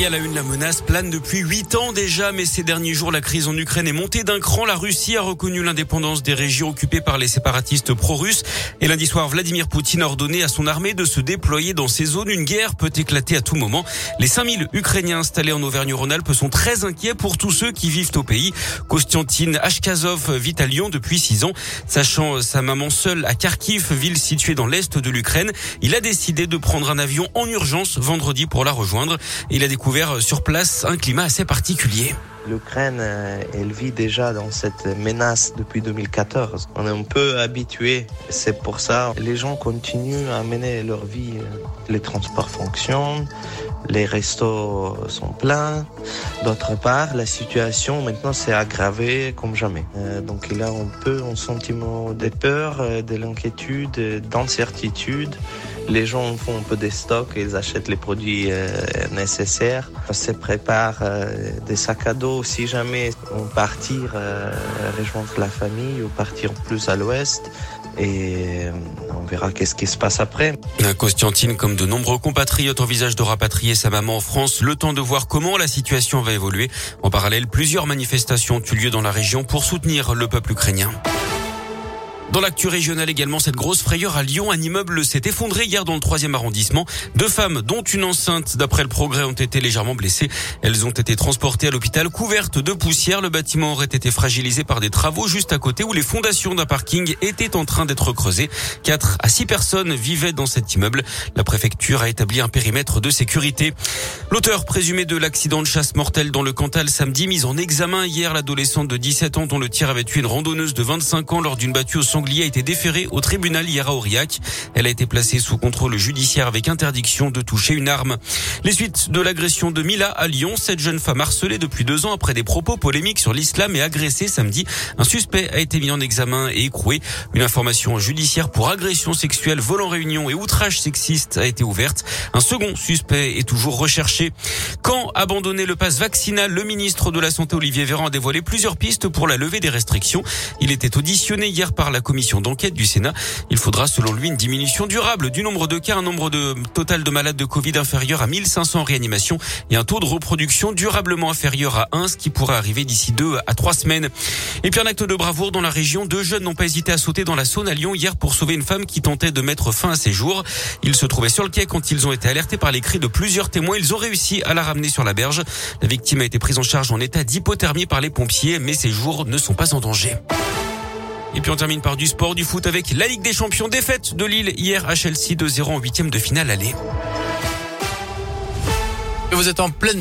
Et à la une, la menace plane depuis huit ans déjà, mais ces derniers jours, la crise en Ukraine est montée d'un cran. La Russie a reconnu l'indépendance des régions occupées par les séparatistes pro-russes. Et lundi soir, Vladimir Poutine a ordonné à son armée de se déployer dans ces zones. Une guerre peut éclater à tout moment. Les 5000 Ukrainiens installés en Auvergne-Rhône-Alpes sont très inquiets pour tous ceux qui vivent au pays. Kostiantine Ashkazov vit à Lyon depuis six ans. Sachant sa maman seule à Kharkiv, ville située dans l'est de l'Ukraine, il a décidé de prendre un avion en urgence vendredi pour la rejoindre. Il a découvert sur place un climat assez particulier. L'Ukraine, euh, elle vit déjà dans cette menace depuis 2014. On est un peu habitué. C'est pour ça les gens continuent à mener leur vie. Les transports fonctionnent, les restos sont pleins. D'autre part, la situation maintenant s'est aggravée comme jamais. Euh, donc il a un peu un sentiment de peur, euh, de l'inquiétude, d'incertitude. Les gens font un peu des stocks, ils achètent les produits nécessaires, se préparent des sacs à dos si jamais on partir euh, rejoindre la famille ou partir plus à l'ouest et euh, on verra qu'est-ce qui se passe après. Constantine, comme de nombreux compatriotes, envisage de rapatrier sa maman en France, le temps de voir comment la situation va évoluer. En parallèle, plusieurs manifestations ont eu lieu dans la région pour soutenir le peuple ukrainien. Dans l'actu régionale également, cette grosse frayeur à Lyon, un immeuble s'est effondré hier dans le troisième arrondissement. Deux femmes, dont une enceinte, d'après le progrès, ont été légèrement blessées. Elles ont été transportées à l'hôpital couvertes de poussière. Le bâtiment aurait été fragilisé par des travaux juste à côté où les fondations d'un parking étaient en train d'être creusées. Quatre à six personnes vivaient dans cet immeuble. La préfecture a établi un périmètre de sécurité. L'auteur présumé de l'accident de chasse mortel dans le Cantal samedi, mise en examen hier, l'adolescente de 17 ans dont le tir avait tué une randonneuse de 25 ans lors d'une battue au sanglier a été déférée au tribunal hier à Aurillac. Elle a été placée sous contrôle judiciaire avec interdiction de toucher une arme. Les suites de l'agression de Mila à Lyon, cette jeune femme harcelée depuis deux ans après des propos polémiques sur l'islam et agressée samedi. Un suspect a été mis en examen et écroué. Une information judiciaire pour agression sexuelle, vol en réunion et outrage sexiste a été ouverte. Un second suspect est toujours recherché. Quand abandonner le passe vaccinal, le ministre de la Santé Olivier Véran a dévoilé plusieurs pistes pour la levée des restrictions. Il était auditionné hier par la commission d'enquête du Sénat. Il faudra selon lui une diminution durable du nombre de cas, un nombre de total de malades de Covid inférieur à 1500 réanimations et un taux de reproduction durablement inférieur à 1, ce qui pourrait arriver d'ici deux à trois semaines. Et puis un acte de bravoure dans la région. Deux jeunes n'ont pas hésité à sauter dans la Saône à Lyon hier pour sauver une femme qui tentait de mettre fin à ses jours. Ils se trouvaient sur le quai quand ils ont été alertés par les cris de plusieurs témoins. Ils ont réussi à la ramener sur la berge. La victime a été prise en charge en état d'hypothermie par les pompiers, mais ses jours ne sont pas en danger. Et puis on termine par du sport, du foot avec la Ligue des Champions défaite de Lille hier à Chelsea 2-0 en huitième de finale aller. Vous êtes en pleine